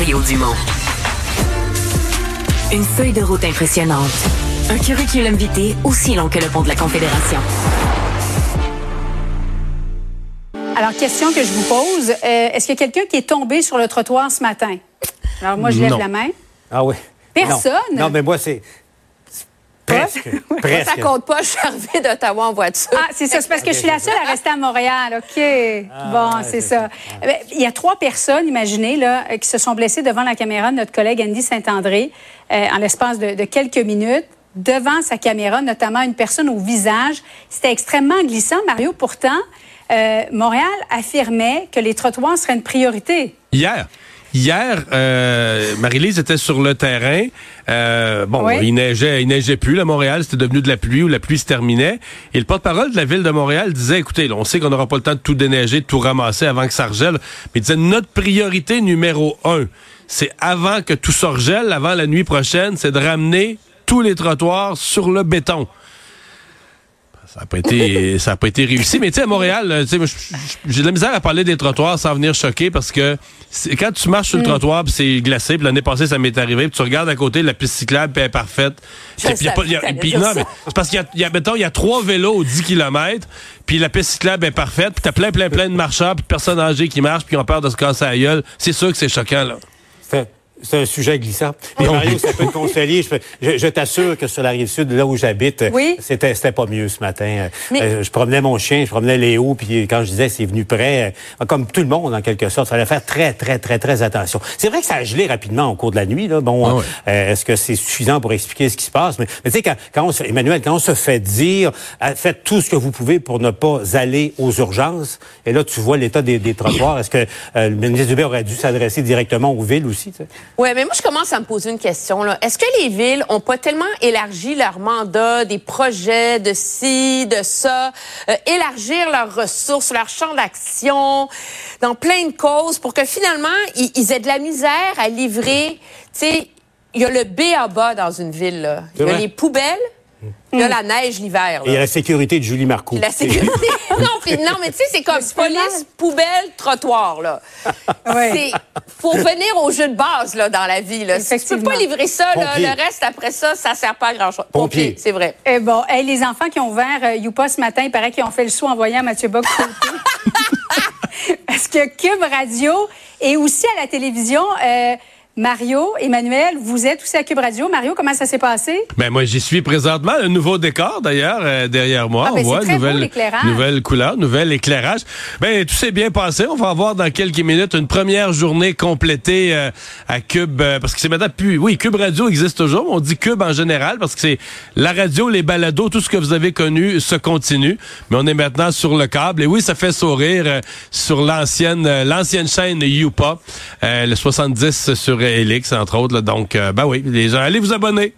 Mario Dumont. Une feuille de route impressionnante. Un curriculum vitae aussi long que le pont de la Confédération. Alors, question que je vous pose. euh, Est-ce qu'il y a quelqu'un qui est tombé sur le trottoir ce matin? Alors, moi, je lève Non. la main. Ah oui. Personne? Non, non, mais moi, c'est. Presque. Ça compte pas, je suis arrivée d'Ottawa en voiture. Ah, c'est ça. C'est parce que je suis la seule à rester à Montréal. OK. bon, ouais, c'est ça. Eh bien, Il y a trois personnes, imaginez, là, euh, qui se sont blessées devant la caméra de notre collègue Andy Saint-André euh, en l'espace de, de quelques minutes. Devant sa caméra, notamment une personne au visage. C'était extrêmement glissant, Mario. Pourtant, euh, Montréal affirmait que les trottoirs seraient une priorité. Hier. Hier, euh, Marie-Lise était sur le terrain. Euh, bon, Oui. il neigeait, il neigeait plus à Montréal. C'était devenu de la pluie ou la pluie se terminait. Et le porte-parole de la ville de Montréal disait, écoutez, là, on sait qu'on n'aura pas le temps de tout déneiger, de tout ramasser avant que ça regèle. Mais il disait, notre priorité numéro un, c'est avant que tout regèle, avant la nuit prochaine, c'est de ramener tous les trottoirs sur le béton. Ça n'a pas été, ça a pas été réussi. Mais tu sais, à Montréal, j- j'ai de la misère à parler des trottoirs sans venir choquer parce que quand tu marches sur le trottoir puis c'est glacé, puis l'année passée ça m'est arrivé, puis tu regardes à côté la piste cyclable puis elle est parfaite. Puis il y a pas- il y a- savais que puis t'allais non, mais c'est parce qu'il y a, il y a, mettons, il y a trois vélos aux 10 km, puis la piste cyclable est parfaite, puis t'as plein, plein, plein de marcheurs, puis de personnes âgées qui marchent, puis qui ont peur de se casser la gueule. C'est sûr que c'est choquant, là. C'est c'est un sujet glissant. Et Mario, ça peut te consoler. Je, je- je t'assure que sur la rive sud, là où j'habite, Oui. c'était c'était pas mieux ce matin. Euh, Mais- je promenais mon chien, je promenais Léo, puis quand je disais c'est venu près, euh, comme tout le monde en quelque sorte, il fallait faire très très très très attention. C'est vrai que ça a gelé rapidement au cours de la nuit. Là. Bon, Ah euh, est-ce que c'est suffisant pour expliquer ce qui se passe? Mais, mais tu sais, quand, quand on se, Emmanuel, quand on se fait dire faites tout ce que vous pouvez pour ne pas aller aux urgences, et là tu vois l'état des, des trottoirs, est-ce que euh, le ministre Dubé aurait dû s'adresser directement aux villes aussi tu Ouais, mais moi, je commence à me poser une question. là. Est-ce que les villes ont pas tellement élargi leur mandat, des projets de ci, de ça, euh, élargir leurs ressources, leur champ d'action dans plein de causes pour que finalement, ils, ils aient de la misère à livrer, tu sais, il y a le B à bas dans une ville, là. Il y a vrai. les poubelles, il y a la neige l'hiver, Et la sécurité de Julie Marcoux. La sécurité. non, non, mais tu sais, c'est comme police, mal. poubelle, trottoir, là. Ouais. C'est faut venir au jeu de base là dans la vie là. Si tu peux pas livrer ça là, le reste après ça ça sert pas à grand chose. Pompier. c'est vrai. Eh bon, hey, les enfants qui ont ouvert euh, Youpa ce matin, il paraît qu'ils ont fait le saut en voyant Mathieu Bock. Parce que Cube Radio et aussi à la télévision, euh, Mario, Emmanuel, vous êtes aussi à Cube Radio. Mario, comment ça s'est passé? Ben moi j'y suis présentement un nouveau décor d'ailleurs euh, derrière moi Ah, ben, on voit c'est très beau, nouvelle l'éclairage. nouvelle couleur nouvel éclairage ben tout s'est bien passé on va avoir dans quelques minutes une première journée complétée euh, à Cube euh, parce que c'est maintenant plus oui Cube Radio existe toujours mais on dit Cube en général parce que c'est la radio les balados tout ce que vous avez connu se continue mais on est maintenant sur le câble et oui ça fait sourire sur l'ancienne l'ancienne chaîne Youpa le 70 sur Elix entre autres donc euh, ben oui les gens allez vous abonner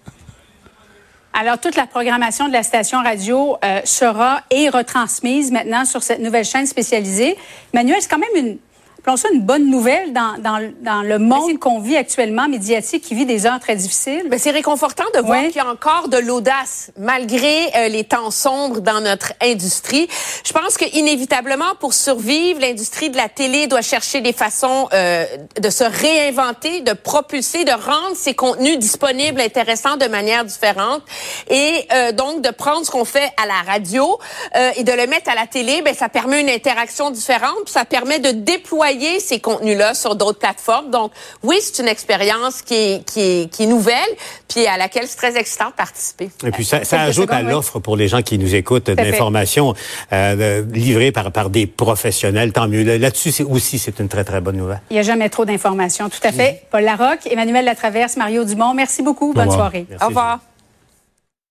Alors, toute la programmation de la station radio euh, sera et retransmise maintenant sur cette nouvelle chaîne spécialisée. Manuel, c'est quand même une, appelons ça une bonne nouvelle dans, dans, dans le monde qu'on vit actuellement, médiatique, qui vit des heures très difficiles. Ben, c'est réconfortant de voir qu'il y a encore de l'audace malgré euh, les temps sombres dans notre industrie. Je pense que inévitablement pour survivre, l'industrie de la télé doit chercher des façons euh, de se réinventer, de propulser, de rendre ses contenus disponibles, intéressants de manière différente et euh, donc de prendre ce qu'on fait à la radio euh, et de le mettre à la télé, ben ça permet une interaction différente, puis ça permet de déployer ces contenus-là sur d'autres plateformes. Donc oui, c'est une expérience qui est, qui est, qui est nouvelle, puis à laquelle c'est très excitant de participer. Et puis ça, ajoute à oui. l'offre pour les gens qui nous écoutent de l'information euh, de- livrée par, par des professionnels. Tant mieux. Là- Là-dessus, c'est aussi c'est une très très bonne nouvelle. Il n'y a jamais trop d'informations. Tout à fait. Paul Larocque, Emmanuel Latraverse, Mario Dumont, merci beaucoup. Bonne soirée. Merci, Au revoir.